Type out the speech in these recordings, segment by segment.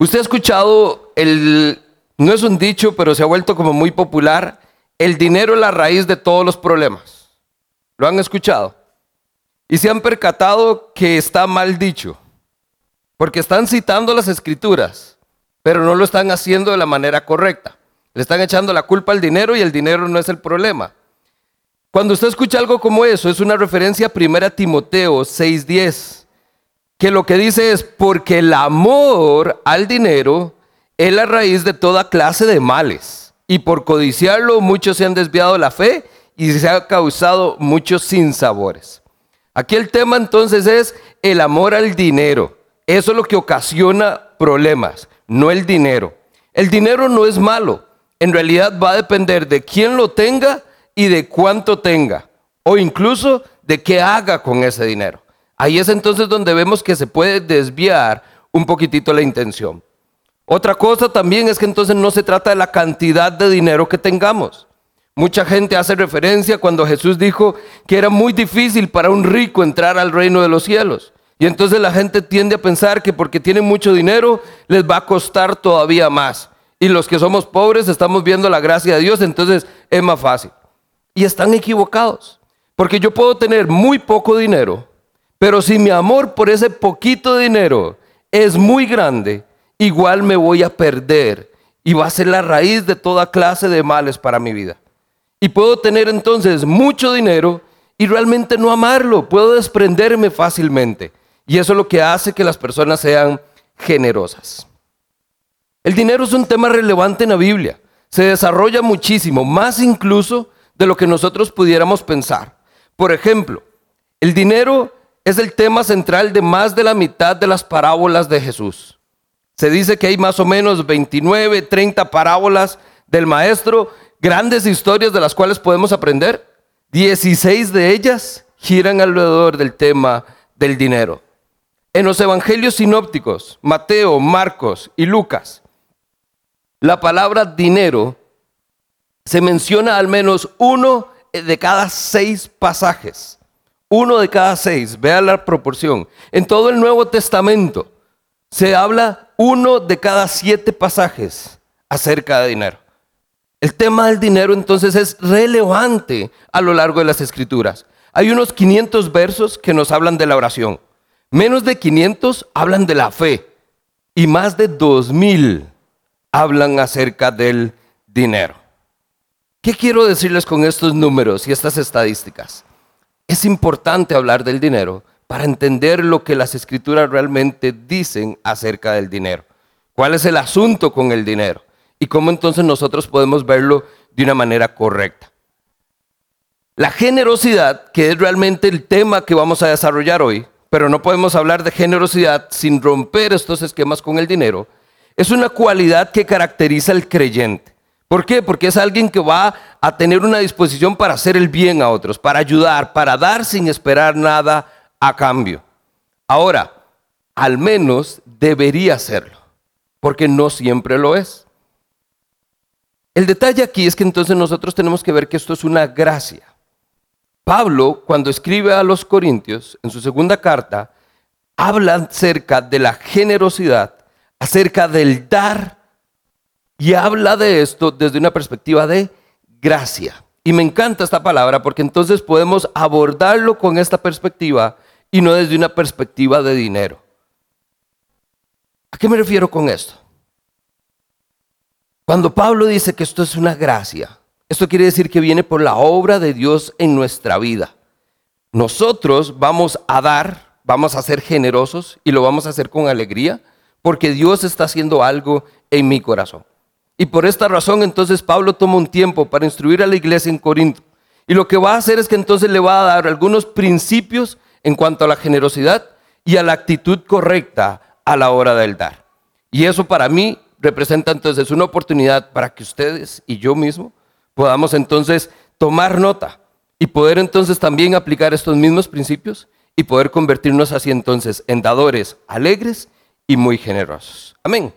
Usted ha escuchado el, no es un dicho, pero se ha vuelto como muy popular, el dinero es la raíz de todos los problemas. ¿Lo han escuchado? Y se han percatado que está mal dicho, porque están citando las escrituras, pero no lo están haciendo de la manera correcta. Le están echando la culpa al dinero y el dinero no es el problema. Cuando usted escucha algo como eso, es una referencia a 1 Timoteo 6:10, que lo que dice es, porque el amor al dinero es la raíz de toda clase de males, y por codiciarlo muchos se han desviado la fe y se ha causado muchos sinsabores. Aquí el tema entonces es el amor al dinero. Eso es lo que ocasiona problemas, no el dinero. El dinero no es malo, en realidad va a depender de quién lo tenga y de cuánto tenga, o incluso de qué haga con ese dinero. Ahí es entonces donde vemos que se puede desviar un poquitito la intención. Otra cosa también es que entonces no se trata de la cantidad de dinero que tengamos. Mucha gente hace referencia cuando Jesús dijo que era muy difícil para un rico entrar al reino de los cielos. Y entonces la gente tiende a pensar que porque tienen mucho dinero les va a costar todavía más. Y los que somos pobres estamos viendo la gracia de Dios, entonces es más fácil. Y están equivocados. Porque yo puedo tener muy poco dinero, pero si mi amor por ese poquito dinero es muy grande, igual me voy a perder y va a ser la raíz de toda clase de males para mi vida. Y puedo tener entonces mucho dinero y realmente no amarlo, puedo desprenderme fácilmente. Y eso es lo que hace que las personas sean generosas. El dinero es un tema relevante en la Biblia. Se desarrolla muchísimo, más incluso de lo que nosotros pudiéramos pensar. Por ejemplo, el dinero es el tema central de más de la mitad de las parábolas de Jesús. Se dice que hay más o menos 29, 30 parábolas del maestro, grandes historias de las cuales podemos aprender. 16 de ellas giran alrededor del tema del dinero. En los evangelios sinópticos, Mateo, Marcos y Lucas, la palabra dinero se menciona al menos uno de cada seis pasajes. Uno de cada seis, vea la proporción. En todo el Nuevo Testamento se habla uno de cada siete pasajes acerca de dinero. El tema del dinero entonces es relevante a lo largo de las escrituras. Hay unos 500 versos que nos hablan de la oración. Menos de 500 hablan de la fe. Y más de 2000 hablan acerca del dinero. ¿Qué quiero decirles con estos números y estas estadísticas? Es importante hablar del dinero para entender lo que las escrituras realmente dicen acerca del dinero. ¿Cuál es el asunto con el dinero? Y cómo entonces nosotros podemos verlo de una manera correcta. La generosidad, que es realmente el tema que vamos a desarrollar hoy, pero no podemos hablar de generosidad sin romper estos esquemas con el dinero, es una cualidad que caracteriza al creyente. ¿Por qué? Porque es alguien que va a tener una disposición para hacer el bien a otros, para ayudar, para dar sin esperar nada a cambio. Ahora, al menos debería serlo, porque no siempre lo es. El detalle aquí es que entonces nosotros tenemos que ver que esto es una gracia. Pablo, cuando escribe a los Corintios, en su segunda carta, habla acerca de la generosidad, acerca del dar y habla de esto desde una perspectiva de gracia. Y me encanta esta palabra porque entonces podemos abordarlo con esta perspectiva y no desde una perspectiva de dinero. ¿A qué me refiero con esto? Cuando Pablo dice que esto es una gracia, esto quiere decir que viene por la obra de Dios en nuestra vida. Nosotros vamos a dar, vamos a ser generosos y lo vamos a hacer con alegría porque Dios está haciendo algo en mi corazón. Y por esta razón entonces Pablo toma un tiempo para instruir a la iglesia en Corinto. Y lo que va a hacer es que entonces le va a dar algunos principios en cuanto a la generosidad y a la actitud correcta a la hora del dar. Y eso para mí representa entonces una oportunidad para que ustedes y yo mismo podamos entonces tomar nota y poder entonces también aplicar estos mismos principios y poder convertirnos así entonces en dadores alegres y muy generosos. Amén.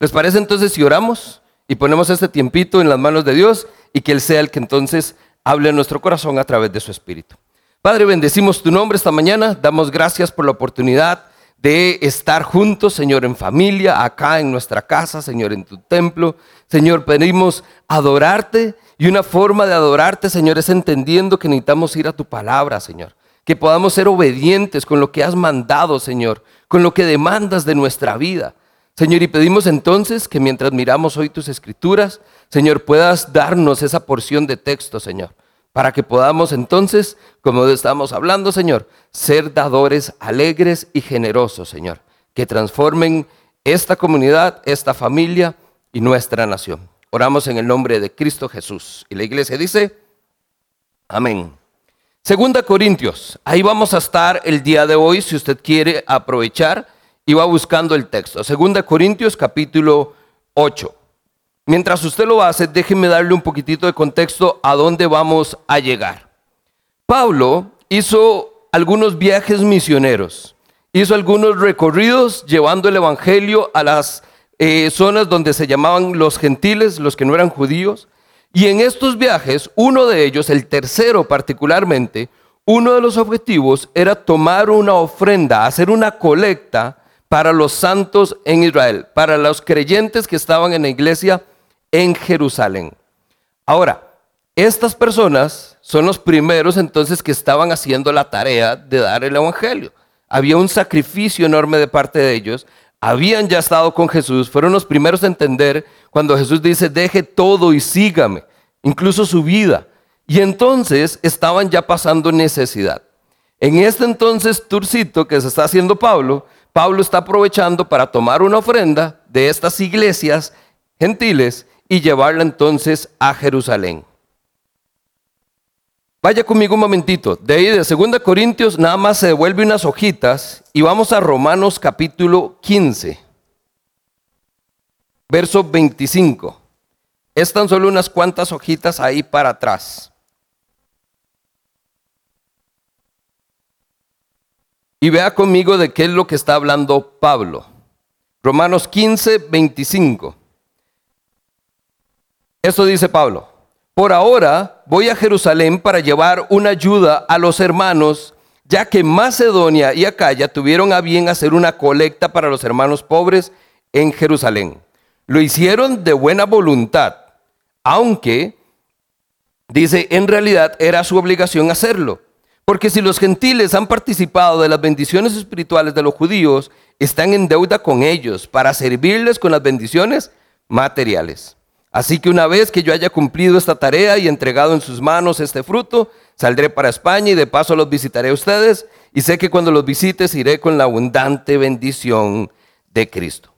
¿Les parece entonces si oramos y ponemos este tiempito en las manos de Dios y que Él sea el que entonces hable en nuestro corazón a través de su Espíritu? Padre, bendecimos tu nombre esta mañana, damos gracias por la oportunidad de estar juntos, Señor, en familia, acá en nuestra casa, Señor, en tu templo. Señor, pedimos adorarte y una forma de adorarte, Señor, es entendiendo que necesitamos ir a tu palabra, Señor. Que podamos ser obedientes con lo que has mandado, Señor, con lo que demandas de nuestra vida. Señor, y pedimos entonces que mientras miramos hoy tus escrituras, Señor, puedas darnos esa porción de texto, Señor para que podamos entonces, como estamos hablando, Señor, ser dadores alegres y generosos, Señor, que transformen esta comunidad, esta familia y nuestra nación. Oramos en el nombre de Cristo Jesús. Y la iglesia dice, amén. Segunda Corintios, ahí vamos a estar el día de hoy, si usted quiere aprovechar y va buscando el texto. Segunda Corintios capítulo 8. Mientras usted lo hace, déjeme darle un poquitito de contexto a dónde vamos a llegar. Pablo hizo algunos viajes misioneros, hizo algunos recorridos llevando el Evangelio a las eh, zonas donde se llamaban los gentiles, los que no eran judíos. Y en estos viajes, uno de ellos, el tercero particularmente, uno de los objetivos era tomar una ofrenda, hacer una colecta para los santos en Israel, para los creyentes que estaban en la iglesia en Jerusalén. Ahora, estas personas son los primeros entonces que estaban haciendo la tarea de dar el Evangelio. Había un sacrificio enorme de parte de ellos. Habían ya estado con Jesús. Fueron los primeros a entender cuando Jesús dice, deje todo y sígame, incluso su vida. Y entonces estaban ya pasando necesidad. En este entonces turcito que se está haciendo Pablo, Pablo está aprovechando para tomar una ofrenda de estas iglesias gentiles y llevarla entonces a Jerusalén. Vaya conmigo un momentito. De ahí de 2 Corintios nada más se devuelve unas hojitas y vamos a Romanos capítulo 15, verso 25. Están solo unas cuantas hojitas ahí para atrás. Y vea conmigo de qué es lo que está hablando Pablo. Romanos 15, 25. Esto dice Pablo. Por ahora voy a Jerusalén para llevar una ayuda a los hermanos, ya que Macedonia y Acaya tuvieron a bien hacer una colecta para los hermanos pobres en Jerusalén. Lo hicieron de buena voluntad, aunque, dice, en realidad era su obligación hacerlo. Porque si los gentiles han participado de las bendiciones espirituales de los judíos, están en deuda con ellos para servirles con las bendiciones materiales. Así que una vez que yo haya cumplido esta tarea y entregado en sus manos este fruto, saldré para España y de paso los visitaré a ustedes y sé que cuando los visites iré con la abundante bendición de Cristo.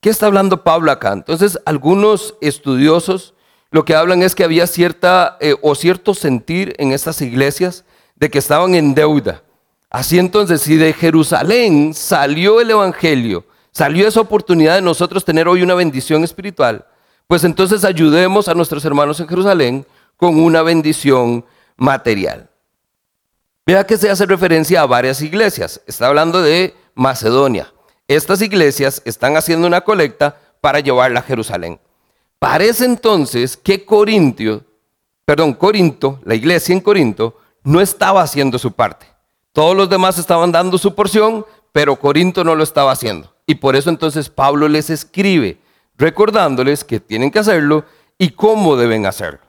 ¿Qué está hablando Pablo acá? Entonces, algunos estudiosos lo que hablan es que había cierta eh, o cierto sentir en estas iglesias de que estaban en deuda. Así entonces, si de Jerusalén salió el Evangelio, salió esa oportunidad de nosotros tener hoy una bendición espiritual, pues entonces ayudemos a nuestros hermanos en Jerusalén con una bendición material. Vea que se hace referencia a varias iglesias. Está hablando de Macedonia. Estas iglesias están haciendo una colecta para llevarla a Jerusalén. Parece entonces que Corintio, perdón, Corinto, la iglesia en Corinto, no estaba haciendo su parte. Todos los demás estaban dando su porción, pero Corinto no lo estaba haciendo. Y por eso entonces Pablo les escribe recordándoles que tienen que hacerlo y cómo deben hacerlo.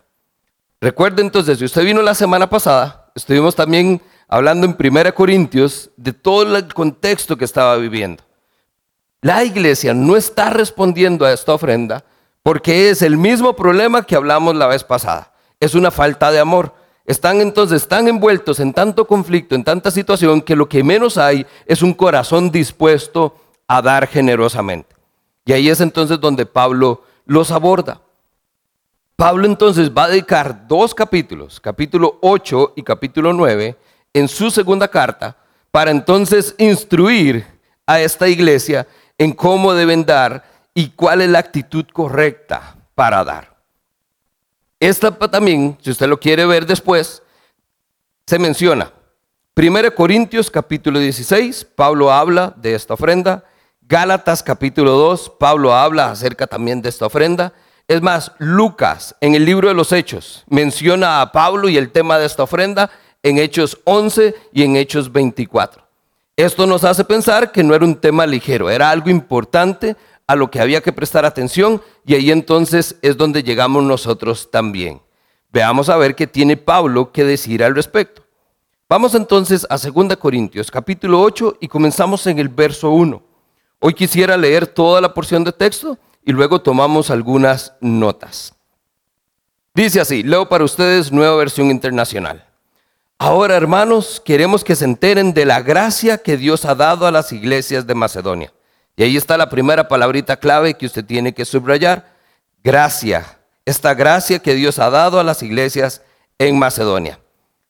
Recuerde entonces, si usted vino la semana pasada, estuvimos también hablando en 1 Corintios de todo el contexto que estaba viviendo. La iglesia no está respondiendo a esta ofrenda porque es el mismo problema que hablamos la vez pasada. Es una falta de amor. Están entonces tan envueltos en tanto conflicto, en tanta situación, que lo que menos hay es un corazón dispuesto a dar generosamente. Y ahí es entonces donde Pablo los aborda. Pablo entonces va a dedicar dos capítulos, capítulo 8 y capítulo 9, en su segunda carta, para entonces instruir a esta iglesia en cómo deben dar y cuál es la actitud correcta para dar. Esta también, si usted lo quiere ver después, se menciona. 1 Corintios capítulo 16, Pablo habla de esta ofrenda. Gálatas capítulo 2, Pablo habla acerca también de esta ofrenda. Es más, Lucas en el libro de los Hechos menciona a Pablo y el tema de esta ofrenda en Hechos 11 y en Hechos 24. Esto nos hace pensar que no era un tema ligero, era algo importante a lo que había que prestar atención y ahí entonces es donde llegamos nosotros también. Veamos a ver qué tiene Pablo que decir al respecto. Vamos entonces a 2 Corintios capítulo 8 y comenzamos en el verso 1. Hoy quisiera leer toda la porción de texto y luego tomamos algunas notas. Dice así, leo para ustedes nueva versión internacional. Ahora, hermanos, queremos que se enteren de la gracia que Dios ha dado a las iglesias de Macedonia. Y ahí está la primera palabrita clave que usted tiene que subrayar. Gracia. Esta gracia que Dios ha dado a las iglesias en Macedonia.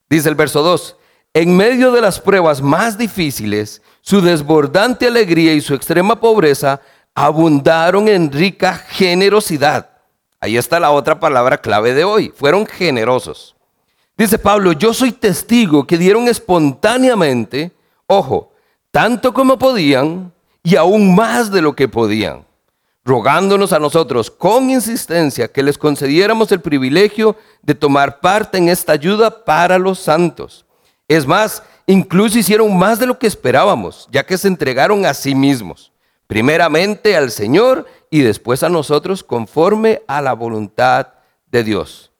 Dice el verso 2. En medio de las pruebas más difíciles, su desbordante alegría y su extrema pobreza abundaron en rica generosidad. Ahí está la otra palabra clave de hoy. Fueron generosos. Dice Pablo, yo soy testigo que dieron espontáneamente, ojo, tanto como podían, y aún más de lo que podían, rogándonos a nosotros con insistencia que les concediéramos el privilegio de tomar parte en esta ayuda para los santos. Es más, incluso hicieron más de lo que esperábamos, ya que se entregaron a sí mismos, primeramente al Señor y después a nosotros conforme a la voluntad de Dios.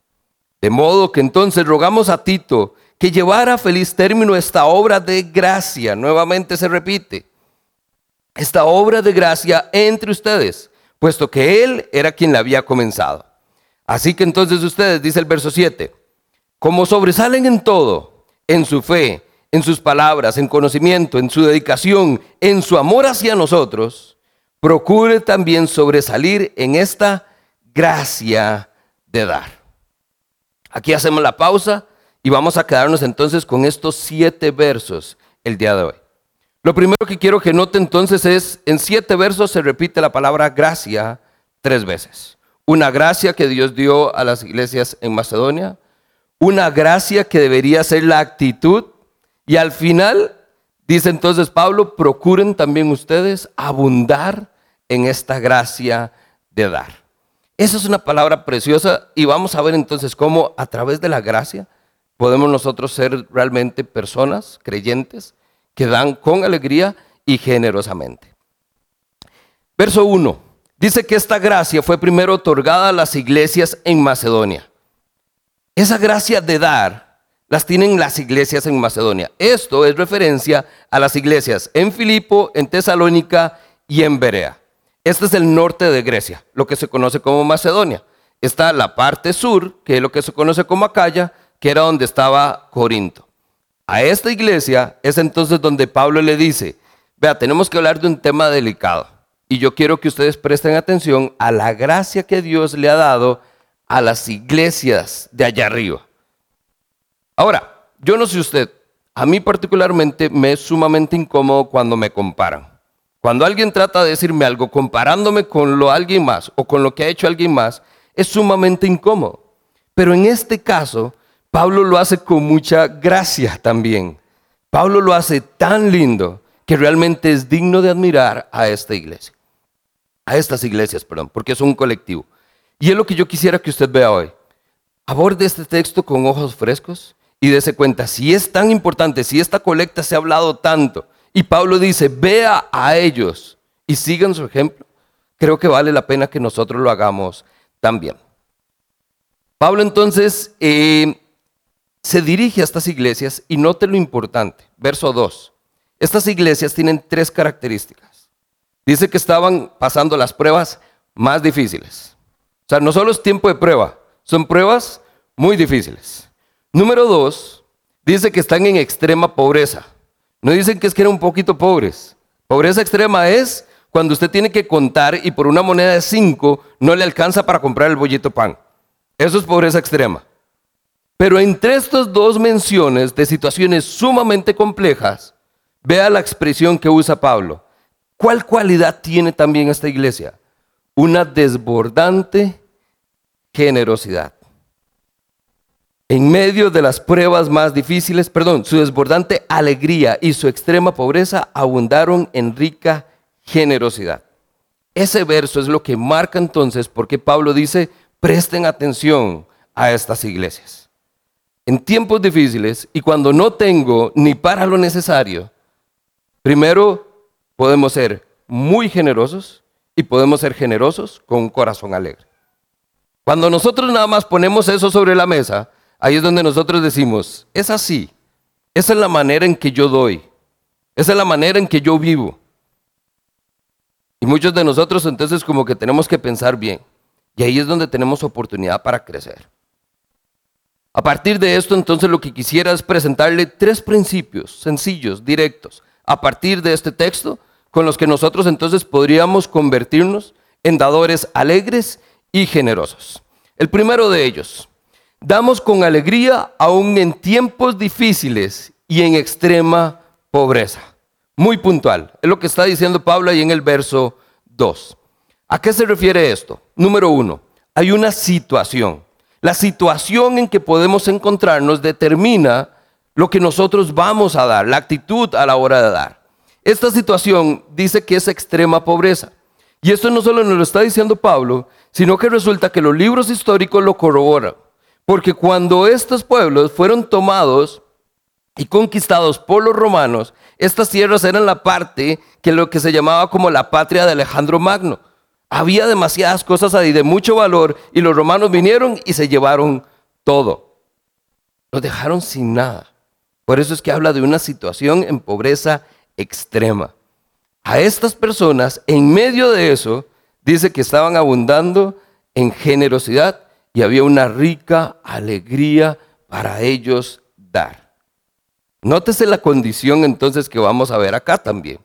De modo que entonces rogamos a Tito que llevara a feliz término esta obra de gracia, nuevamente se repite, esta obra de gracia entre ustedes, puesto que Él era quien la había comenzado. Así que entonces ustedes, dice el verso 7, como sobresalen en todo, en su fe, en sus palabras, en conocimiento, en su dedicación, en su amor hacia nosotros, procure también sobresalir en esta gracia de dar. Aquí hacemos la pausa y vamos a quedarnos entonces con estos siete versos el día de hoy. Lo primero que quiero que note entonces es, en siete versos se repite la palabra gracia tres veces. Una gracia que Dios dio a las iglesias en Macedonia, una gracia que debería ser la actitud y al final, dice entonces Pablo, procuren también ustedes abundar en esta gracia de dar. Esa es una palabra preciosa y vamos a ver entonces cómo a través de la gracia podemos nosotros ser realmente personas creyentes que dan con alegría y generosamente. Verso 1. Dice que esta gracia fue primero otorgada a las iglesias en Macedonia. Esa gracia de dar las tienen las iglesias en Macedonia. Esto es referencia a las iglesias en Filipo, en Tesalónica y en Berea. Este es el norte de Grecia, lo que se conoce como Macedonia. Está la parte sur, que es lo que se conoce como Acaya, que era donde estaba Corinto. A esta iglesia es entonces donde Pablo le dice, vea, tenemos que hablar de un tema delicado. Y yo quiero que ustedes presten atención a la gracia que Dios le ha dado a las iglesias de allá arriba. Ahora, yo no sé usted, a mí particularmente me es sumamente incómodo cuando me comparan. Cuando alguien trata de decirme algo comparándome con lo alguien más o con lo que ha hecho alguien más, es sumamente incómodo. Pero en este caso, Pablo lo hace con mucha gracia también. Pablo lo hace tan lindo que realmente es digno de admirar a esta iglesia. A estas iglesias, perdón, porque es un colectivo. Y es lo que yo quisiera que usted vea hoy. Aborde este texto con ojos frescos y dése cuenta, si es tan importante, si esta colecta se ha hablado tanto, y Pablo dice, vea a ellos y sigan su ejemplo, creo que vale la pena que nosotros lo hagamos también. Pablo entonces eh, se dirige a estas iglesias y note lo importante. Verso 2. Estas iglesias tienen tres características. Dice que estaban pasando las pruebas más difíciles. O sea, no solo es tiempo de prueba, son pruebas muy difíciles. Número dos, dice que están en extrema pobreza. No dicen que es que eran un poquito pobres. Pobreza extrema es cuando usted tiene que contar y por una moneda de cinco no le alcanza para comprar el bollito pan. Eso es pobreza extrema. Pero entre estas dos menciones de situaciones sumamente complejas, vea la expresión que usa Pablo. ¿Cuál cualidad tiene también esta iglesia? Una desbordante generosidad. En medio de las pruebas más difíciles, perdón, su desbordante alegría y su extrema pobreza abundaron en rica generosidad. Ese verso es lo que marca entonces porque Pablo dice, presten atención a estas iglesias en tiempos difíciles y cuando no tengo ni para lo necesario, Primero, podemos ser muy generosos y podemos ser generosos con un corazón alegre. Cuando nosotros nada más ponemos eso sobre la mesa, ahí es donde nosotros decimos, es así, esa es la manera en que yo doy, esa es la manera en que yo vivo. Y muchos de nosotros entonces como que tenemos que pensar bien. Y ahí es donde tenemos oportunidad para crecer. A partir de esto, entonces lo que quisiera es presentarle tres principios sencillos, directos, a partir de este texto, con los que nosotros entonces podríamos convertirnos en dadores alegres y generosos. El primero de ellos, damos con alegría aún en tiempos difíciles y en extrema pobreza. Muy puntual, es lo que está diciendo Pablo ahí en el verso 2. ¿A qué se refiere esto? Número uno, hay una situación. La situación en que podemos encontrarnos determina lo que nosotros vamos a dar, la actitud a la hora de dar. Esta situación dice que es extrema pobreza. Y esto no solo nos lo está diciendo Pablo, sino que resulta que los libros históricos lo corroboran. Porque cuando estos pueblos fueron tomados y conquistados por los romanos, estas tierras eran la parte que lo que se llamaba como la patria de Alejandro Magno. Había demasiadas cosas ahí de mucho valor y los romanos vinieron y se llevaron todo. Los dejaron sin nada. Por eso es que habla de una situación en pobreza extrema. A estas personas, en medio de eso, dice que estaban abundando en generosidad y había una rica alegría para ellos dar. Nótese la condición entonces que vamos a ver acá también.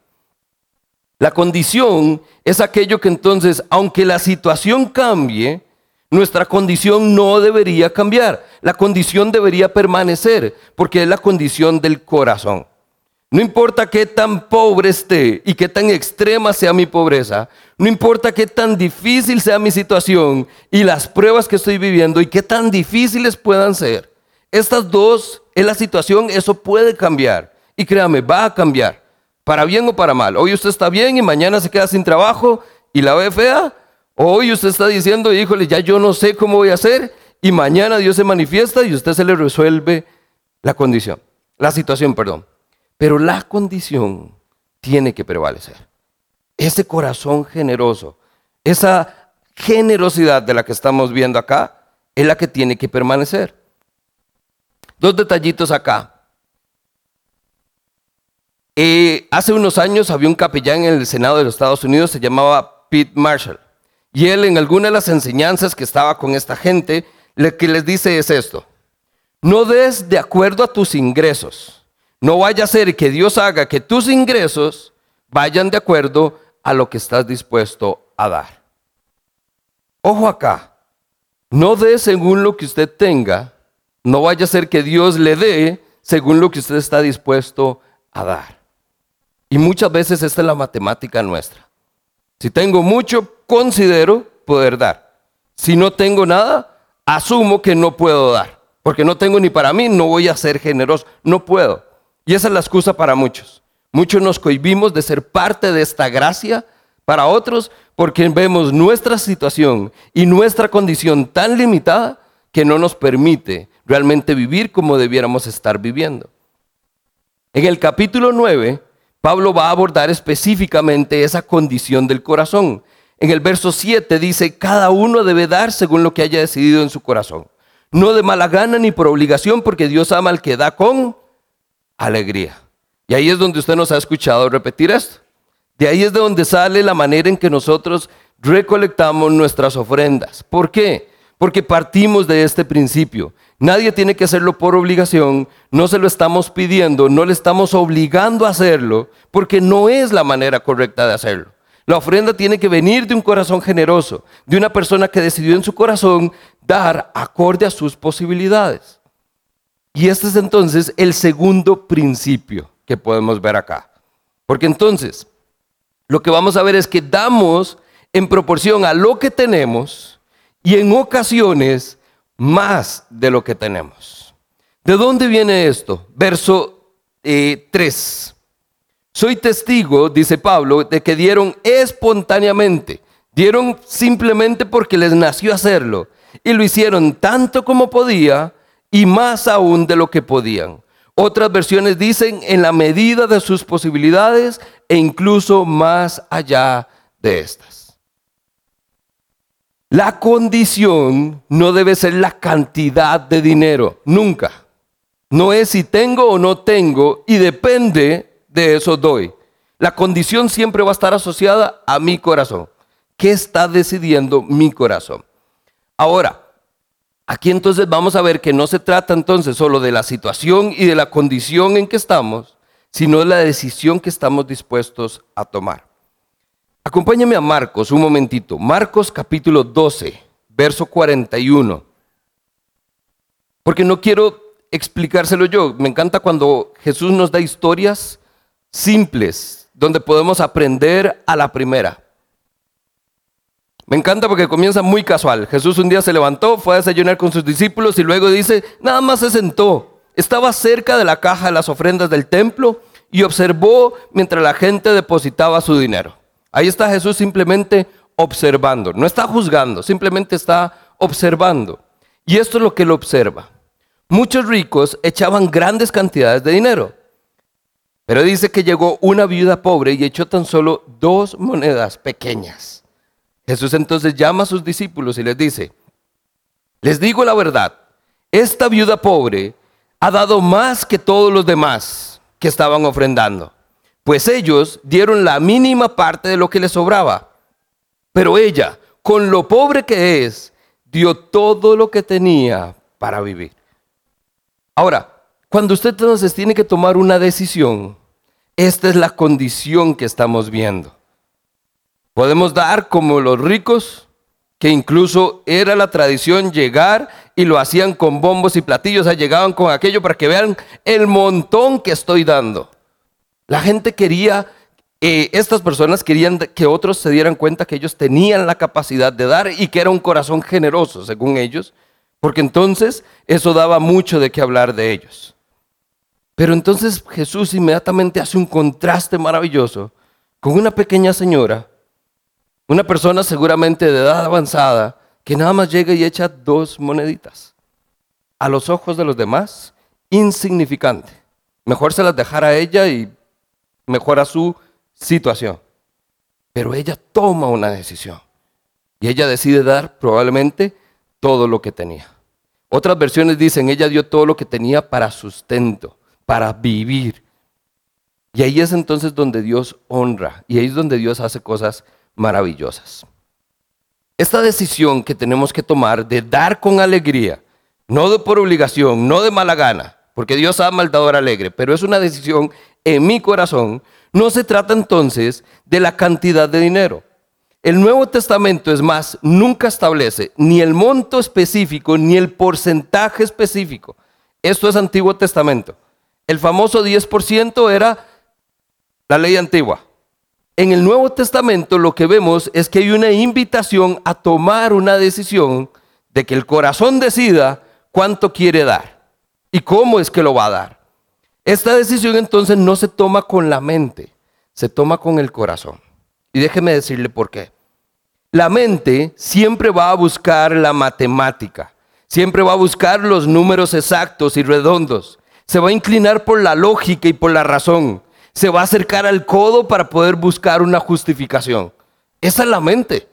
La condición es aquello que entonces, aunque la situación cambie, nuestra condición no debería cambiar. La condición debería permanecer, porque es la condición del corazón. No importa qué tan pobre esté y qué tan extrema sea mi pobreza, no importa qué tan difícil sea mi situación y las pruebas que estoy viviendo y qué tan difíciles puedan ser, estas dos en la situación, eso puede cambiar. Y créame, va a cambiar para bien o para mal. Hoy usted está bien y mañana se queda sin trabajo y la ve fea. Hoy usted está diciendo, híjole, ya yo no sé cómo voy a hacer y mañana Dios se manifiesta y usted se le resuelve la condición, la situación, perdón. Pero la condición tiene que prevalecer. Ese corazón generoso, esa generosidad de la que estamos viendo acá, es la que tiene que permanecer. Dos detallitos acá. Eh, hace unos años había un capellán en el Senado de los Estados Unidos, se llamaba Pete Marshall. Y él en alguna de las enseñanzas que estaba con esta gente, lo que les dice es esto. No des de acuerdo a tus ingresos. No vaya a ser que Dios haga que tus ingresos vayan de acuerdo a lo que estás dispuesto a dar. Ojo acá. No dé según lo que usted tenga. No vaya a ser que Dios le dé según lo que usted está dispuesto a dar. Y muchas veces esta es la matemática nuestra. Si tengo mucho, considero poder dar. Si no tengo nada, asumo que no puedo dar. Porque no tengo ni para mí, no voy a ser generoso. No puedo. Y esa es la excusa para muchos. Muchos nos cohibimos de ser parte de esta gracia para otros porque vemos nuestra situación y nuestra condición tan limitada que no nos permite realmente vivir como debiéramos estar viviendo. En el capítulo 9 Pablo va a abordar específicamente esa condición del corazón. En el verso 7 dice, cada uno debe dar según lo que haya decidido en su corazón. No de mala gana ni por obligación, porque Dios ama al que da con alegría. Y ahí es donde usted nos ha escuchado repetir esto. De ahí es de donde sale la manera en que nosotros recolectamos nuestras ofrendas. ¿Por qué? Porque partimos de este principio. Nadie tiene que hacerlo por obligación, no se lo estamos pidiendo, no le estamos obligando a hacerlo, porque no es la manera correcta de hacerlo. La ofrenda tiene que venir de un corazón generoso, de una persona que decidió en su corazón dar acorde a sus posibilidades. Y este es entonces el segundo principio que podemos ver acá. Porque entonces, lo que vamos a ver es que damos en proporción a lo que tenemos y en ocasiones más de lo que tenemos. ¿De dónde viene esto? Verso 3. Eh, Soy testigo, dice Pablo, de que dieron espontáneamente, dieron simplemente porque les nació hacerlo, y lo hicieron tanto como podía y más aún de lo que podían. Otras versiones dicen en la medida de sus posibilidades e incluso más allá de estas. La condición no debe ser la cantidad de dinero, nunca. No es si tengo o no tengo y depende de eso doy. La condición siempre va a estar asociada a mi corazón. ¿Qué está decidiendo mi corazón? Ahora, aquí entonces vamos a ver que no se trata entonces solo de la situación y de la condición en que estamos, sino de la decisión que estamos dispuestos a tomar. Acompáñame a Marcos un momentito. Marcos capítulo 12, verso 41. Porque no quiero explicárselo yo. Me encanta cuando Jesús nos da historias simples, donde podemos aprender a la primera. Me encanta porque comienza muy casual. Jesús un día se levantó, fue a desayunar con sus discípulos y luego dice, nada más se sentó. Estaba cerca de la caja de las ofrendas del templo y observó mientras la gente depositaba su dinero. Ahí está Jesús simplemente observando, no está juzgando, simplemente está observando. Y esto es lo que él observa. Muchos ricos echaban grandes cantidades de dinero, pero dice que llegó una viuda pobre y echó tan solo dos monedas pequeñas. Jesús entonces llama a sus discípulos y les dice, les digo la verdad, esta viuda pobre ha dado más que todos los demás que estaban ofrendando, pues ellos dieron la mínima parte de lo que les sobraba. Pero ella, con lo pobre que es, dio todo lo que tenía para vivir. Ahora, cuando usted entonces tiene que tomar una decisión, esta es la condición que estamos viendo. Podemos dar como los ricos, que incluso era la tradición llegar y lo hacían con bombos y platillos, llegaban con aquello para que vean el montón que estoy dando. La gente quería, eh, estas personas querían que otros se dieran cuenta que ellos tenían la capacidad de dar y que era un corazón generoso, según ellos, porque entonces eso daba mucho de qué hablar de ellos. Pero entonces Jesús inmediatamente hace un contraste maravilloso con una pequeña señora una persona seguramente de edad avanzada que nada más llega y echa dos moneditas. A los ojos de los demás, insignificante. Mejor se las dejara a ella y mejora su situación. Pero ella toma una decisión. Y ella decide dar probablemente todo lo que tenía. Otras versiones dicen, ella dio todo lo que tenía para sustento, para vivir. Y ahí es entonces donde Dios honra. Y ahí es donde Dios hace cosas maravillosas. Esta decisión que tenemos que tomar de dar con alegría, no de por obligación, no de mala gana, porque Dios ama al dador alegre, pero es una decisión en mi corazón, no se trata entonces de la cantidad de dinero. El Nuevo Testamento, es más, nunca establece ni el monto específico ni el porcentaje específico. Esto es Antiguo Testamento. El famoso 10% era la ley antigua. En el Nuevo Testamento lo que vemos es que hay una invitación a tomar una decisión de que el corazón decida cuánto quiere dar y cómo es que lo va a dar. Esta decisión entonces no se toma con la mente, se toma con el corazón. Y déjeme decirle por qué. La mente siempre va a buscar la matemática, siempre va a buscar los números exactos y redondos, se va a inclinar por la lógica y por la razón se va a acercar al codo para poder buscar una justificación. Esa es la mente.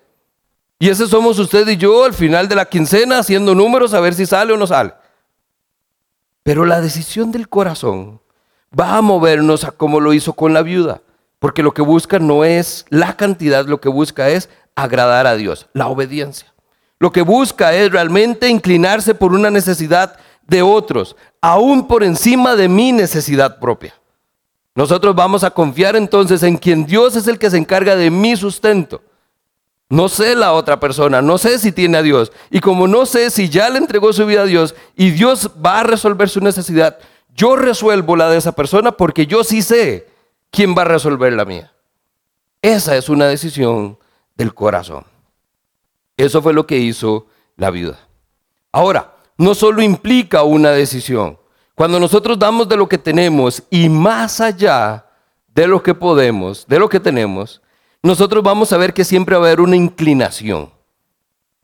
Y ese somos usted y yo al final de la quincena haciendo números a ver si sale o no sale. Pero la decisión del corazón va a movernos a como lo hizo con la viuda. Porque lo que busca no es la cantidad, lo que busca es agradar a Dios, la obediencia. Lo que busca es realmente inclinarse por una necesidad de otros, aún por encima de mi necesidad propia. Nosotros vamos a confiar entonces en quien Dios es el que se encarga de mi sustento. No sé la otra persona, no sé si tiene a Dios. Y como no sé si ya le entregó su vida a Dios y Dios va a resolver su necesidad, yo resuelvo la de esa persona porque yo sí sé quién va a resolver la mía. Esa es una decisión del corazón. Eso fue lo que hizo la viuda. Ahora, no solo implica una decisión, cuando nosotros damos de lo que tenemos y más allá de lo que podemos, de lo que tenemos, nosotros vamos a ver que siempre va a haber una inclinación.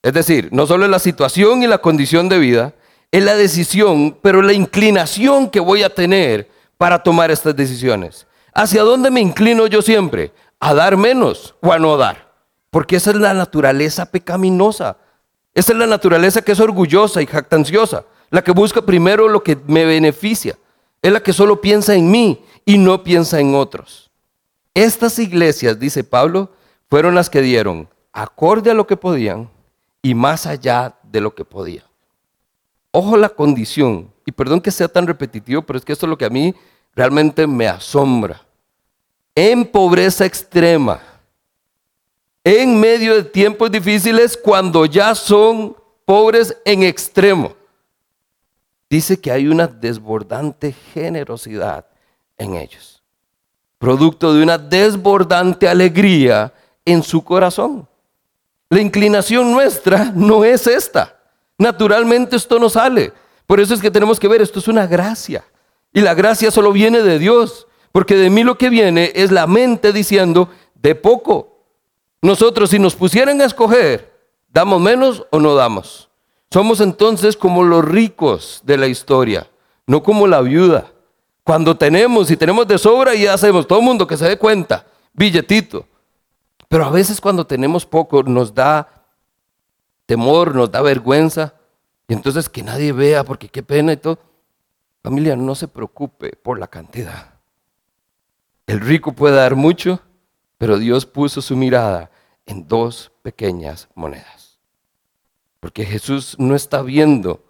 Es decir, no solo la situación y la condición de vida, es la decisión, pero la inclinación que voy a tener para tomar estas decisiones. ¿Hacia dónde me inclino yo siempre? ¿A dar menos o a no dar? Porque esa es la naturaleza pecaminosa. Esa es la naturaleza que es orgullosa y jactanciosa, la que busca primero lo que me beneficia. Es la que solo piensa en mí y no piensa en otros. Estas iglesias, dice Pablo, fueron las que dieron acorde a lo que podían y más allá de lo que podían. Ojo la condición, y perdón que sea tan repetitivo, pero es que esto es lo que a mí realmente me asombra. En pobreza extrema, en medio de tiempos difíciles, cuando ya son pobres en extremo, dice que hay una desbordante generosidad en ellos, producto de una desbordante alegría en su corazón. La inclinación nuestra no es esta. Naturalmente esto no sale. Por eso es que tenemos que ver, esto es una gracia. Y la gracia solo viene de Dios. Porque de mí lo que viene es la mente diciendo, de poco. Nosotros si nos pusieran a escoger, ¿damos menos o no damos? Somos entonces como los ricos de la historia, no como la viuda. Cuando tenemos y tenemos de sobra y hacemos, todo el mundo que se dé cuenta, billetito. Pero a veces cuando tenemos poco nos da temor, nos da vergüenza. Y entonces que nadie vea porque qué pena y todo. Familia, no se preocupe por la cantidad. El rico puede dar mucho, pero Dios puso su mirada en dos pequeñas monedas. Porque Jesús no está viendo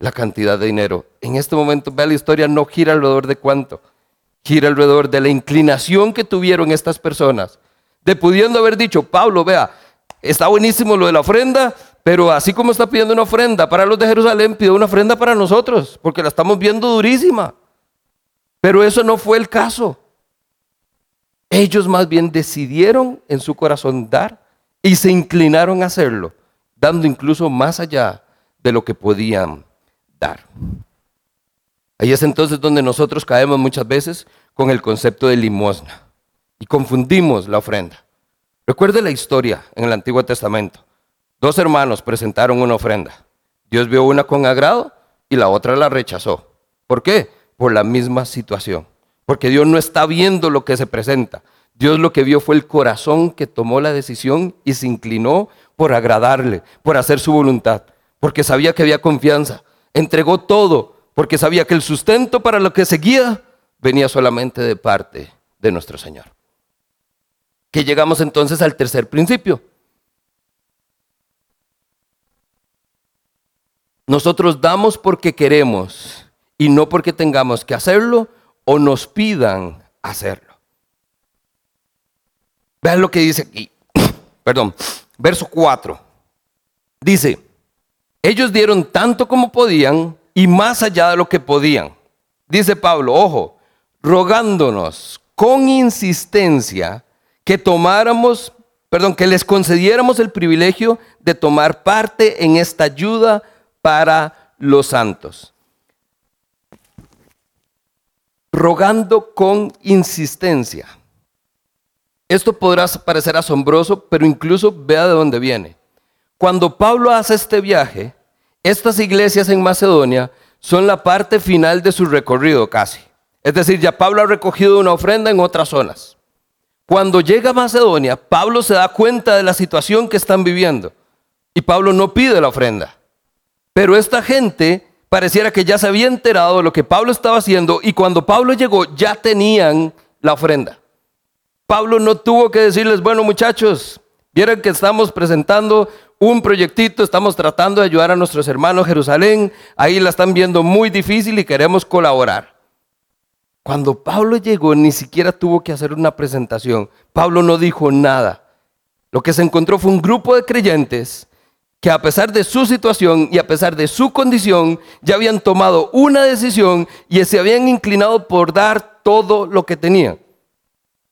la cantidad de dinero. En este momento, vea la historia, no gira alrededor de cuánto. Gira alrededor de la inclinación que tuvieron estas personas. De pudiendo haber dicho, Pablo, vea, está buenísimo lo de la ofrenda, pero así como está pidiendo una ofrenda para los de Jerusalén, pide una ofrenda para nosotros, porque la estamos viendo durísima. Pero eso no fue el caso. Ellos más bien decidieron en su corazón dar y se inclinaron a hacerlo, dando incluso más allá de lo que podían dar. Ahí es entonces donde nosotros caemos muchas veces con el concepto de limosna y confundimos la ofrenda. Recuerde la historia en el Antiguo Testamento. Dos hermanos presentaron una ofrenda. Dios vio una con agrado y la otra la rechazó. ¿Por qué? Por la misma situación. Porque Dios no está viendo lo que se presenta. Dios lo que vio fue el corazón que tomó la decisión y se inclinó por agradarle, por hacer su voluntad, porque sabía que había confianza. Entregó todo, porque sabía que el sustento para lo que seguía venía solamente de parte de nuestro Señor. Que llegamos entonces al tercer principio. Nosotros damos porque queremos y no porque tengamos que hacerlo o nos pidan hacerlo. Vean lo que dice aquí. Perdón, verso 4. Dice, ellos dieron tanto como podían y más allá de lo que podían. Dice Pablo, ojo, rogándonos con insistencia que tomáramos, perdón, que les concediéramos el privilegio de tomar parte en esta ayuda para los santos. Rogando con insistencia. Esto podrá parecer asombroso, pero incluso vea de dónde viene. Cuando Pablo hace este viaje, estas iglesias en Macedonia son la parte final de su recorrido casi. Es decir, ya Pablo ha recogido una ofrenda en otras zonas. Cuando llega a Macedonia, Pablo se da cuenta de la situación que están viviendo y Pablo no pide la ofrenda. Pero esta gente pareciera que ya se había enterado de lo que Pablo estaba haciendo y cuando Pablo llegó ya tenían la ofrenda. Pablo no tuvo que decirles, bueno muchachos, vieron que estamos presentando un proyectito, estamos tratando de ayudar a nuestros hermanos Jerusalén, ahí la están viendo muy difícil y queremos colaborar. Cuando Pablo llegó ni siquiera tuvo que hacer una presentación, Pablo no dijo nada. Lo que se encontró fue un grupo de creyentes que a pesar de su situación y a pesar de su condición, ya habían tomado una decisión y se habían inclinado por dar todo lo que tenían.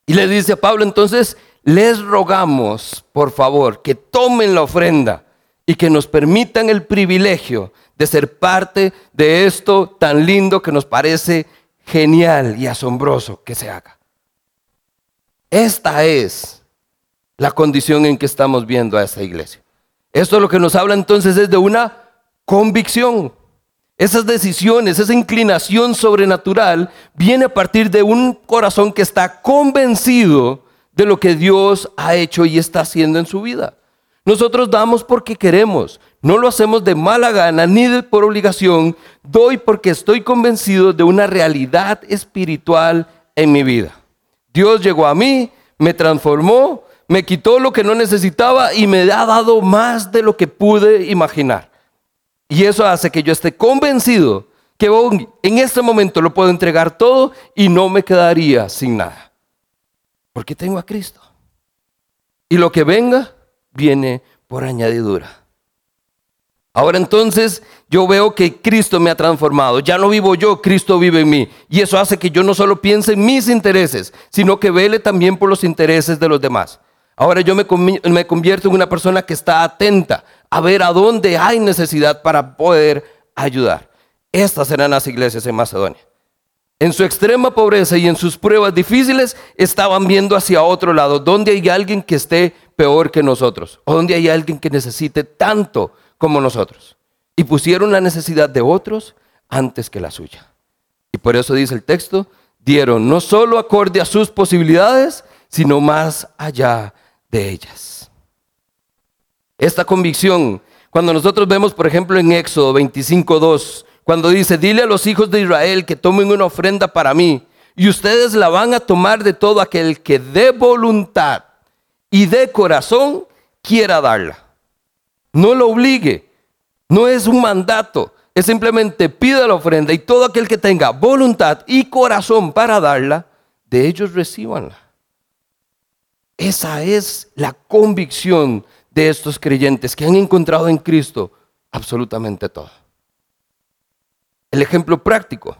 Y le dice a Pablo entonces, les rogamos, por favor, que tomen la ofrenda y que nos permitan el privilegio de ser parte de esto tan lindo que nos parece genial y asombroso que se haga. Esta es la condición en que estamos viendo a esta iglesia. Esto lo que nos habla entonces es de una convicción. Esas decisiones, esa inclinación sobrenatural viene a partir de un corazón que está convencido de lo que Dios ha hecho y está haciendo en su vida. Nosotros damos porque queremos, no lo hacemos de mala gana ni de por obligación, doy porque estoy convencido de una realidad espiritual en mi vida. Dios llegó a mí, me transformó, me quitó lo que no necesitaba y me ha dado más de lo que pude imaginar. Y eso hace que yo esté convencido que en este momento lo puedo entregar todo y no me quedaría sin nada. Porque tengo a Cristo. Y lo que venga, viene por añadidura. Ahora entonces yo veo que Cristo me ha transformado. Ya no vivo yo, Cristo vive en mí. Y eso hace que yo no solo piense en mis intereses, sino que vele también por los intereses de los demás. Ahora yo me, convierto en una persona que está atenta a ver a dónde hay necesidad para poder ayudar. Estas eran las iglesias en Macedonia. En su extrema pobreza y en sus pruebas difíciles estaban viendo hacia otro lado, donde hay alguien que esté peor que nosotros, o donde hay alguien que necesite tanto como nosotros. Y pusieron la necesidad de otros antes que la suya. Y por eso dice el texto, dieron no solo acorde a sus posibilidades, sino más allá de ellas. Esta convicción, cuando nosotros vemos, por ejemplo, en Éxodo 25.2, cuando dice, dile a los hijos de Israel que tomen una ofrenda para mí, y ustedes la van a tomar de todo aquel que de voluntad y de corazón quiera darla. No lo obligue, no es un mandato, es simplemente pida la ofrenda y todo aquel que tenga voluntad y corazón para darla, de ellos recibanla. Esa es la convicción de estos creyentes que han encontrado en Cristo absolutamente todo. El ejemplo práctico.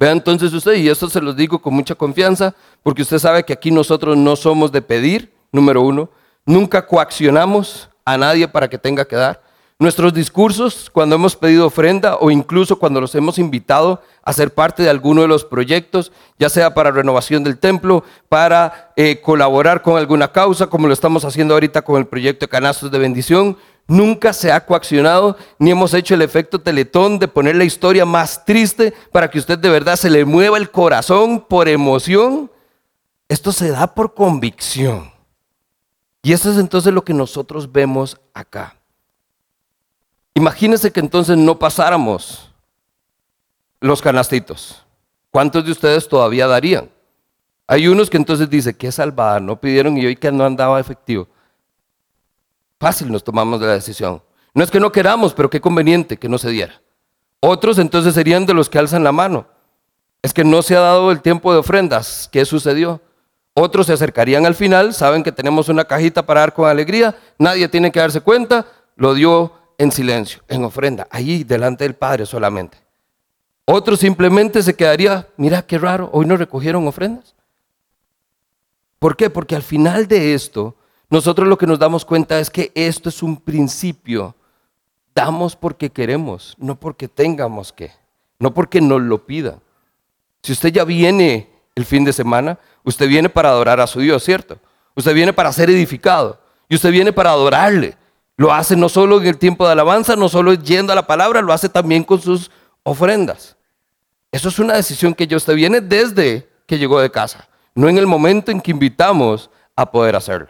Vea entonces usted, y esto se lo digo con mucha confianza, porque usted sabe que aquí nosotros no somos de pedir, número uno, nunca coaccionamos a nadie para que tenga que dar. Nuestros discursos, cuando hemos pedido ofrenda o incluso cuando los hemos invitado a ser parte de alguno de los proyectos, ya sea para renovación del templo, para eh, colaborar con alguna causa, como lo estamos haciendo ahorita con el proyecto de canastos de bendición, nunca se ha coaccionado ni hemos hecho el efecto teletón de poner la historia más triste para que usted de verdad se le mueva el corazón por emoción. Esto se da por convicción. Y eso es entonces lo que nosotros vemos acá. Imagínense que entonces no pasáramos los canastitos. ¿Cuántos de ustedes todavía darían? Hay unos que entonces dicen, qué salvada, no pidieron y hoy que no andaba efectivo. Fácil nos tomamos la decisión. No es que no queramos, pero qué conveniente que no se diera. Otros entonces serían de los que alzan la mano. Es que no se ha dado el tiempo de ofrendas. ¿Qué sucedió? Otros se acercarían al final, saben que tenemos una cajita para dar con alegría, nadie tiene que darse cuenta, lo dio en silencio, en ofrenda, ahí delante del Padre solamente. Otro simplemente se quedaría, mira qué raro, hoy no recogieron ofrendas. ¿Por qué? Porque al final de esto, nosotros lo que nos damos cuenta es que esto es un principio. Damos porque queremos, no porque tengamos que, no porque nos lo pida. Si usted ya viene el fin de semana, usted viene para adorar a su Dios, ¿cierto? Usted viene para ser edificado y usted viene para adorarle. Lo hace no solo en el tiempo de alabanza, no solo yendo a la palabra, lo hace también con sus ofrendas. Eso es una decisión que yo usted viene desde que llegó de casa, no en el momento en que invitamos a poder hacerlo.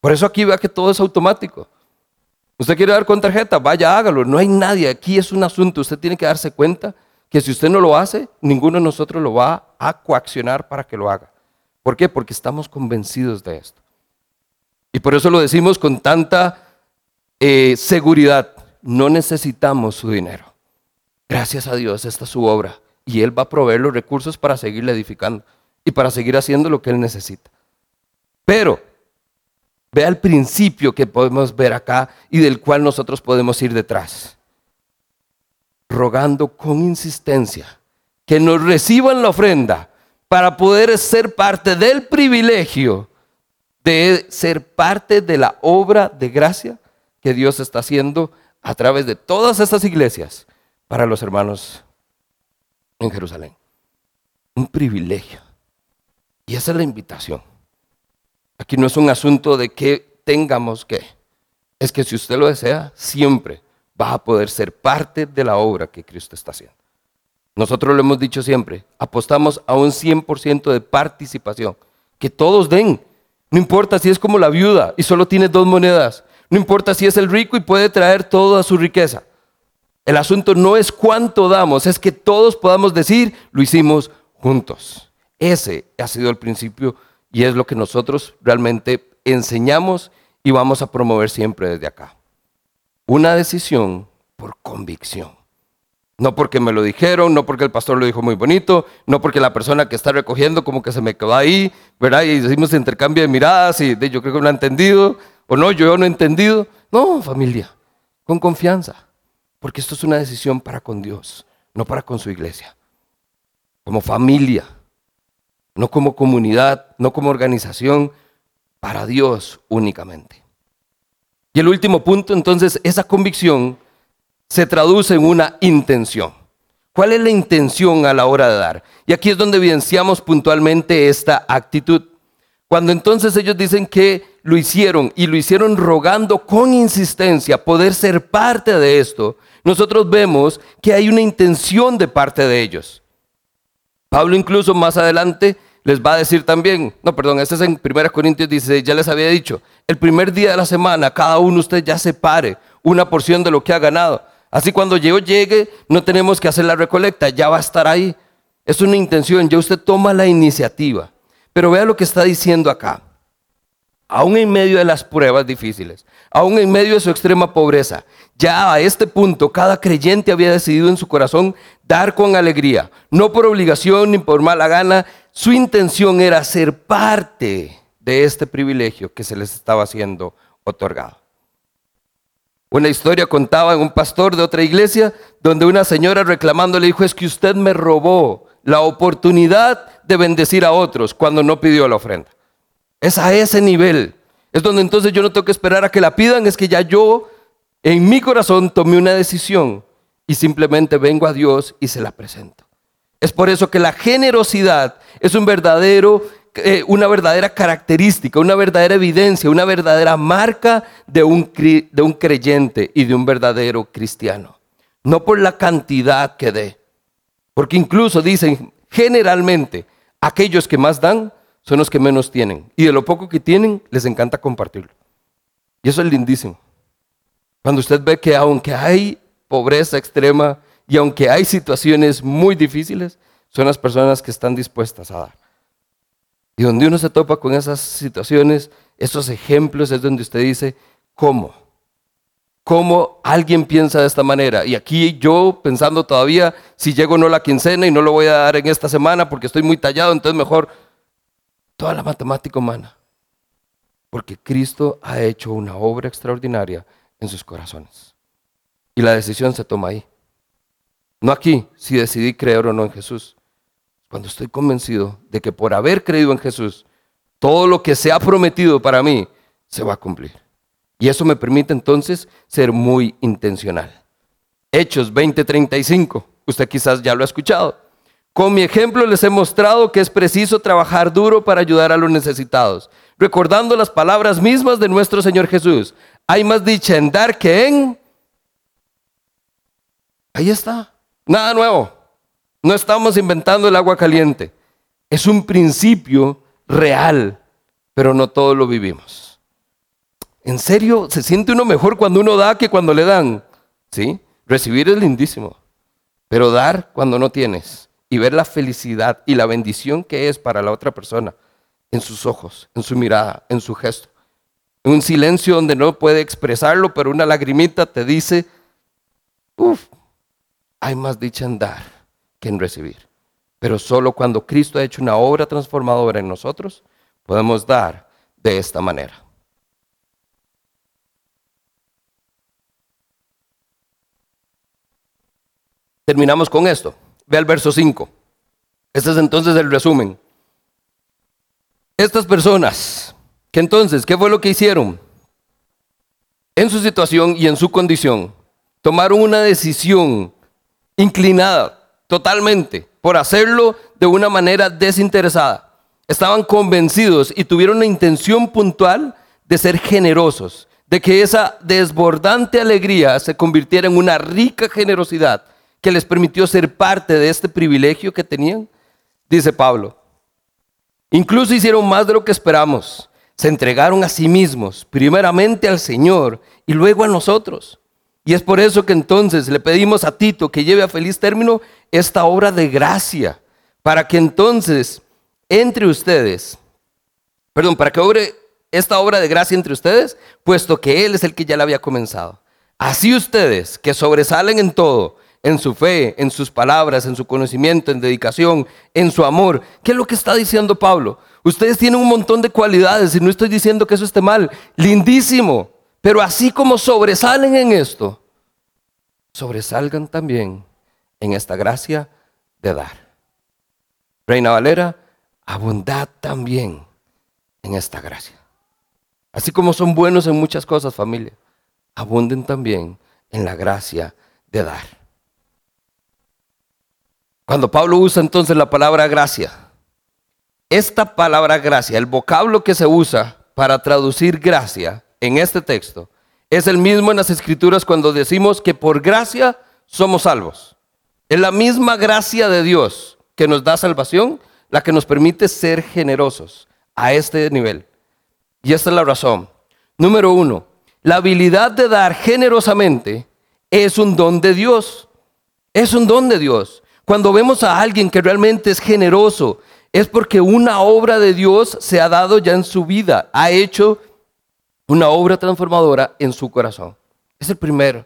Por eso aquí vea que todo es automático. Usted quiere dar con tarjeta, vaya, hágalo. No hay nadie. Aquí es un asunto. Usted tiene que darse cuenta que si usted no lo hace, ninguno de nosotros lo va a coaccionar para que lo haga. ¿Por qué? Porque estamos convencidos de esto. Y por eso lo decimos con tanta eh, seguridad, no necesitamos su dinero. Gracias a Dios, esta es su obra. Y Él va a proveer los recursos para seguirle edificando y para seguir haciendo lo que Él necesita. Pero, vea el principio que podemos ver acá y del cual nosotros podemos ir detrás. Rogando con insistencia que nos reciban la ofrenda para poder ser parte del privilegio de ser parte de la obra de gracia que Dios está haciendo a través de todas estas iglesias para los hermanos en Jerusalén. Un privilegio. Y esa es la invitación. Aquí no es un asunto de que tengamos que. Es que si usted lo desea, siempre vas a poder ser parte de la obra que Cristo está haciendo. Nosotros lo hemos dicho siempre, apostamos a un 100% de participación, que todos den. No importa si es como la viuda y solo tiene dos monedas, no importa si es el rico y puede traer toda su riqueza. El asunto no es cuánto damos, es que todos podamos decir, lo hicimos juntos. Ese ha sido el principio y es lo que nosotros realmente enseñamos y vamos a promover siempre desde acá. Una decisión por convicción. No porque me lo dijeron, no porque el pastor lo dijo muy bonito, no porque la persona que está recogiendo como que se me quedó ahí, ¿verdad? Y hicimos intercambio de miradas y yo creo que no ha entendido, o no, yo no he entendido. No, familia, con confianza, porque esto es una decisión para con Dios, no para con su iglesia. Como familia, no como comunidad, no como organización, para Dios únicamente. Y el último punto, entonces, esa convicción se traduce en una intención. ¿Cuál es la intención a la hora de dar? Y aquí es donde evidenciamos puntualmente esta actitud. Cuando entonces ellos dicen que lo hicieron y lo hicieron rogando con insistencia poder ser parte de esto, nosotros vemos que hay una intención de parte de ellos. Pablo incluso más adelante les va a decir también, no, perdón, este es en 1 Corintios 16, ya les había dicho, el primer día de la semana cada uno de ustedes ya separe una porción de lo que ha ganado Así cuando yo llegue, no tenemos que hacer la recolecta, ya va a estar ahí. Es una intención, ya usted toma la iniciativa. Pero vea lo que está diciendo acá. Aún en medio de las pruebas difíciles, aún en medio de su extrema pobreza, ya a este punto cada creyente había decidido en su corazón dar con alegría, no por obligación ni por mala gana, su intención era ser parte de este privilegio que se les estaba siendo otorgado. Una historia contaba en un pastor de otra iglesia donde una señora reclamando le dijo, es que usted me robó la oportunidad de bendecir a otros cuando no pidió la ofrenda. Es a ese nivel. Es donde entonces yo no tengo que esperar a que la pidan, es que ya yo en mi corazón tomé una decisión y simplemente vengo a Dios y se la presento. Es por eso que la generosidad es un verdadero eh, una verdadera característica, una verdadera evidencia, una verdadera marca de un, de un creyente y de un verdadero cristiano. No por la cantidad que dé. Porque incluso dicen, generalmente, aquellos que más dan son los que menos tienen. Y de lo poco que tienen, les encanta compartirlo. Y eso es lindísimo. Cuando usted ve que aunque hay pobreza extrema y aunque hay situaciones muy difíciles, son las personas que están dispuestas a dar. Y donde uno se topa con esas situaciones, esos ejemplos, es donde usted dice, ¿cómo? ¿Cómo alguien piensa de esta manera? Y aquí yo pensando todavía, si llego no la quincena y no lo voy a dar en esta semana porque estoy muy tallado, entonces mejor toda la matemática humana. Porque Cristo ha hecho una obra extraordinaria en sus corazones. Y la decisión se toma ahí. No aquí, si decidí creer o no en Jesús. Cuando estoy convencido de que por haber creído en Jesús, todo lo que se ha prometido para mí se va a cumplir. Y eso me permite entonces ser muy intencional. Hechos 20:35, usted quizás ya lo ha escuchado. Con mi ejemplo les he mostrado que es preciso trabajar duro para ayudar a los necesitados, recordando las palabras mismas de nuestro Señor Jesús. Hay más dicha en dar que en... Ahí está, nada nuevo. No estamos inventando el agua caliente. Es un principio real, pero no todos lo vivimos. En serio, se siente uno mejor cuando uno da que cuando le dan. ¿Sí? Recibir es lindísimo, pero dar cuando no tienes y ver la felicidad y la bendición que es para la otra persona en sus ojos, en su mirada, en su gesto. En un silencio donde no puede expresarlo, pero una lagrimita te dice, uff, hay más dicha en dar que en recibir. Pero solo cuando Cristo ha hecho una obra transformadora en nosotros, podemos dar de esta manera. Terminamos con esto. Ve al verso 5. Este es entonces el resumen. Estas personas, que entonces, ¿qué fue lo que hicieron? En su situación y en su condición, tomaron una decisión inclinada totalmente, por hacerlo de una manera desinteresada. Estaban convencidos y tuvieron la intención puntual de ser generosos, de que esa desbordante alegría se convirtiera en una rica generosidad que les permitió ser parte de este privilegio que tenían? Dice Pablo. Incluso hicieron más de lo que esperamos. Se entregaron a sí mismos, primeramente al Señor y luego a nosotros. Y es por eso que entonces le pedimos a Tito que lleve a feliz término esta obra de gracia, para que entonces entre ustedes, perdón, para que obre esta obra de gracia entre ustedes, puesto que Él es el que ya la había comenzado. Así ustedes, que sobresalen en todo, en su fe, en sus palabras, en su conocimiento, en dedicación, en su amor. ¿Qué es lo que está diciendo Pablo? Ustedes tienen un montón de cualidades y no estoy diciendo que eso esté mal. Lindísimo. Pero así como sobresalen en esto, sobresalgan también en esta gracia de dar. Reina Valera, abundad también en esta gracia. Así como son buenos en muchas cosas, familia, abunden también en la gracia de dar. Cuando Pablo usa entonces la palabra gracia, esta palabra gracia, el vocablo que se usa para traducir gracia en este texto, es el mismo en las escrituras cuando decimos que por gracia somos salvos. Es la misma gracia de Dios que nos da salvación, la que nos permite ser generosos a este nivel. Y esta es la razón. Número uno, la habilidad de dar generosamente es un don de Dios. Es un don de Dios. Cuando vemos a alguien que realmente es generoso, es porque una obra de Dios se ha dado ya en su vida, ha hecho una obra transformadora en su corazón. Es el primero,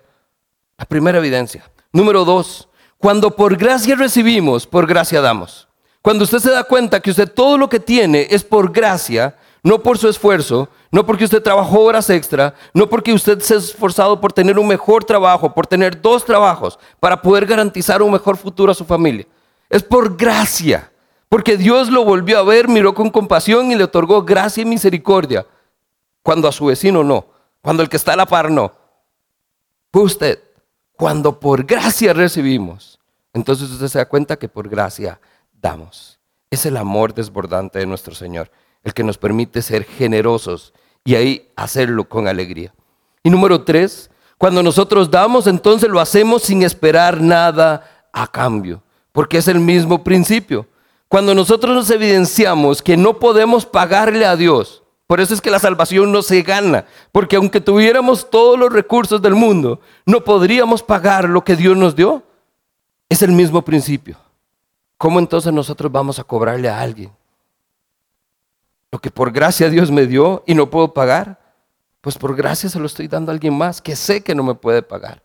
la primera evidencia. Número dos, cuando por gracia recibimos, por gracia damos. Cuando usted se da cuenta que usted todo lo que tiene es por gracia, no por su esfuerzo, no porque usted trabajó horas extra, no porque usted se ha esforzado por tener un mejor trabajo, por tener dos trabajos, para poder garantizar un mejor futuro a su familia. Es por gracia, porque Dios lo volvió a ver, miró con compasión y le otorgó gracia y misericordia, cuando a su vecino no, cuando el que está a la par no. Fue usted, cuando por gracia recibimos, entonces usted se da cuenta que por gracia damos. Es el amor desbordante de nuestro Señor el que nos permite ser generosos y ahí hacerlo con alegría. Y número tres, cuando nosotros damos, entonces lo hacemos sin esperar nada a cambio, porque es el mismo principio. Cuando nosotros nos evidenciamos que no podemos pagarle a Dios, por eso es que la salvación no se gana, porque aunque tuviéramos todos los recursos del mundo, no podríamos pagar lo que Dios nos dio. Es el mismo principio. ¿Cómo entonces nosotros vamos a cobrarle a alguien? Lo que por gracia Dios me dio y no puedo pagar, pues por gracia se lo estoy dando a alguien más que sé que no me puede pagar.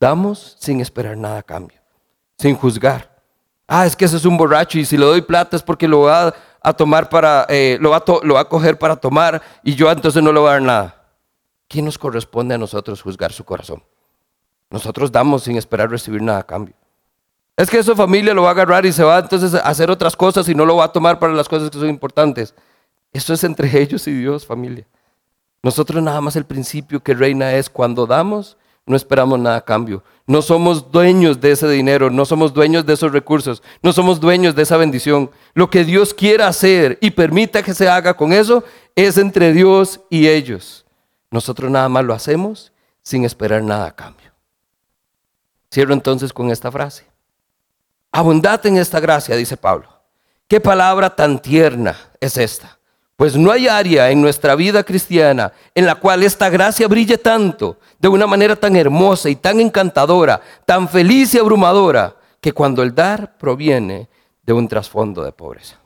Damos sin esperar nada a cambio, sin juzgar. Ah, es que ese es un borracho y si le doy plata es porque lo va a tomar para, eh, lo, va lo va a coger para tomar y yo entonces no le voy a dar nada. ¿Quién nos corresponde a nosotros juzgar su corazón? Nosotros damos sin esperar recibir nada a cambio. Es que su familia lo va a agarrar y se va entonces a hacer otras cosas y no lo va a tomar para las cosas que son importantes. Eso es entre ellos y Dios, familia. Nosotros nada más el principio que reina es cuando damos, no esperamos nada a cambio. No somos dueños de ese dinero, no somos dueños de esos recursos, no somos dueños de esa bendición. Lo que Dios quiera hacer y permita que se haga con eso es entre Dios y ellos. Nosotros nada más lo hacemos sin esperar nada a cambio. Cierro entonces con esta frase. Abundad en esta gracia, dice Pablo. Qué palabra tan tierna es esta. Pues no hay área en nuestra vida cristiana en la cual esta gracia brille tanto, de una manera tan hermosa y tan encantadora, tan feliz y abrumadora, que cuando el dar proviene de un trasfondo de pobreza.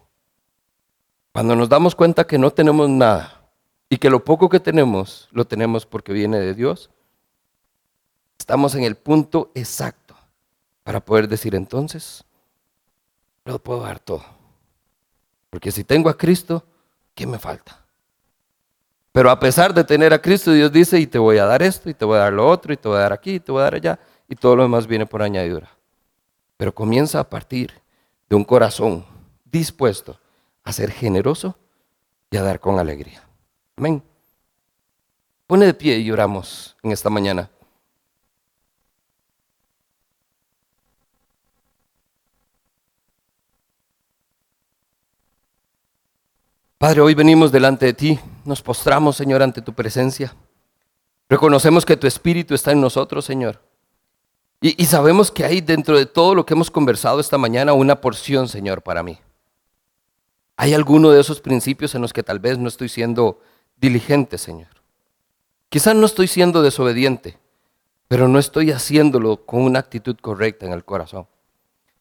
Cuando nos damos cuenta que no tenemos nada y que lo poco que tenemos lo tenemos porque viene de Dios, estamos en el punto exacto para poder decir entonces, lo puedo dar todo. Porque si tengo a Cristo, ¿qué me falta? Pero a pesar de tener a Cristo, Dios dice, y te voy a dar esto, y te voy a dar lo otro, y te voy a dar aquí, y te voy a dar allá, y todo lo demás viene por añadidura. Pero comienza a partir de un corazón dispuesto a ser generoso y a dar con alegría. Amén. Pone de pie y oramos en esta mañana. Padre, hoy venimos delante de ti, nos postramos, Señor, ante tu presencia. Reconocemos que tu Espíritu está en nosotros, Señor. Y, sabemos que hay dentro de todo lo que hemos conversado esta mañana una porción, Señor, para mí. Hay alguno de esos principios en los que tal vez no estoy siendo diligente, Señor. Quizás no estoy siendo desobediente, pero no estoy haciéndolo con una actitud correcta en el corazón.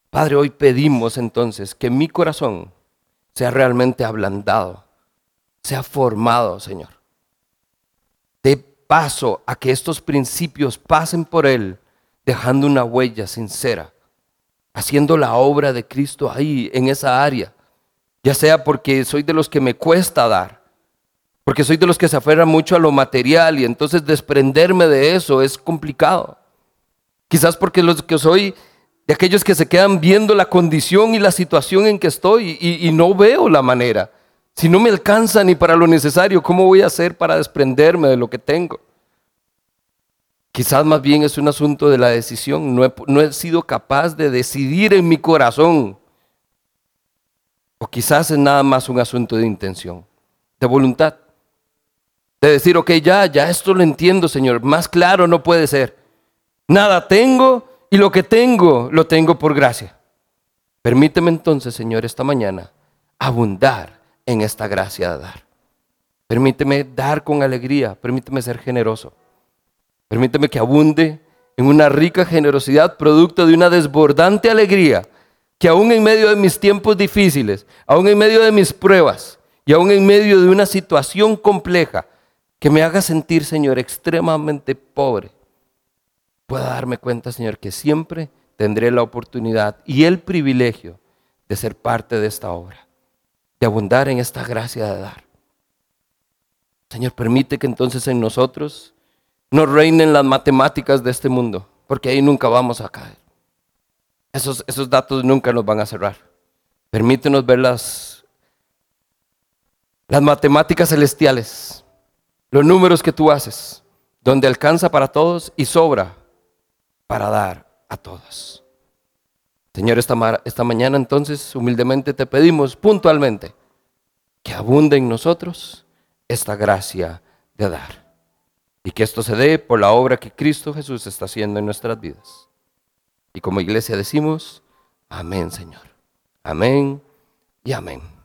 Padre, hoy pedimos entonces que mi corazón sea realmente ablandado, sea formado, Señor. De paso a que estos principios pasen por él dejando una huella sincera, haciendo la obra de Cristo ahí, en esa área. Ya sea porque soy de los que me cuesta dar, porque soy de los que se aferran mucho a lo material y entonces desprenderme de eso es complicado. Quizás porque los que soy de aquellos que se quedan viendo la condición y la situación en que estoy y, no veo la manera. Si no me alcanza ni para lo necesario, ¿cómo voy a hacer para desprenderme de lo que tengo? Quizás más bien es un asunto de la decisión. No he, sido capaz de decidir en mi corazón. O quizás es nada más un asunto de intención, de voluntad. De decir, ok, ya, ya esto lo entiendo, Señor. Más claro no puede ser. Nada tengo y lo que tengo lo tengo por gracia. Permíteme entonces, Señor, esta mañana abundar en esta gracia de dar. Permíteme dar con alegría, permíteme ser generoso. Permíteme que abunde en una rica generosidad producto de una desbordante alegría, que aún en medio de mis tiempos difíciles, aún en medio de mis pruebas y aún en medio de una situación compleja que me haga sentir, Señor, extremadamente pobre, pueda darme cuenta, Señor, que siempre tendré la oportunidad y el privilegio de ser parte de esta obra, de abundar en esta gracia de dar. Señor, permite que entonces en nosotros no reinen las matemáticas de este mundo, porque ahí nunca vamos a caer. Esos, esos datos nunca nos van a cerrar. Permítenos ver las, las matemáticas celestiales, los números que tú haces, donde alcanza para todos y sobra para dar a todos. Señor, esta, esta mañana entonces humildemente te pedimos puntualmente que abunde en nosotros esta gracia de dar. Y que esto se dé por la obra que Cristo Jesús está haciendo en nuestras vidas. Y como iglesia decimos, amén Señor. Amén y amén.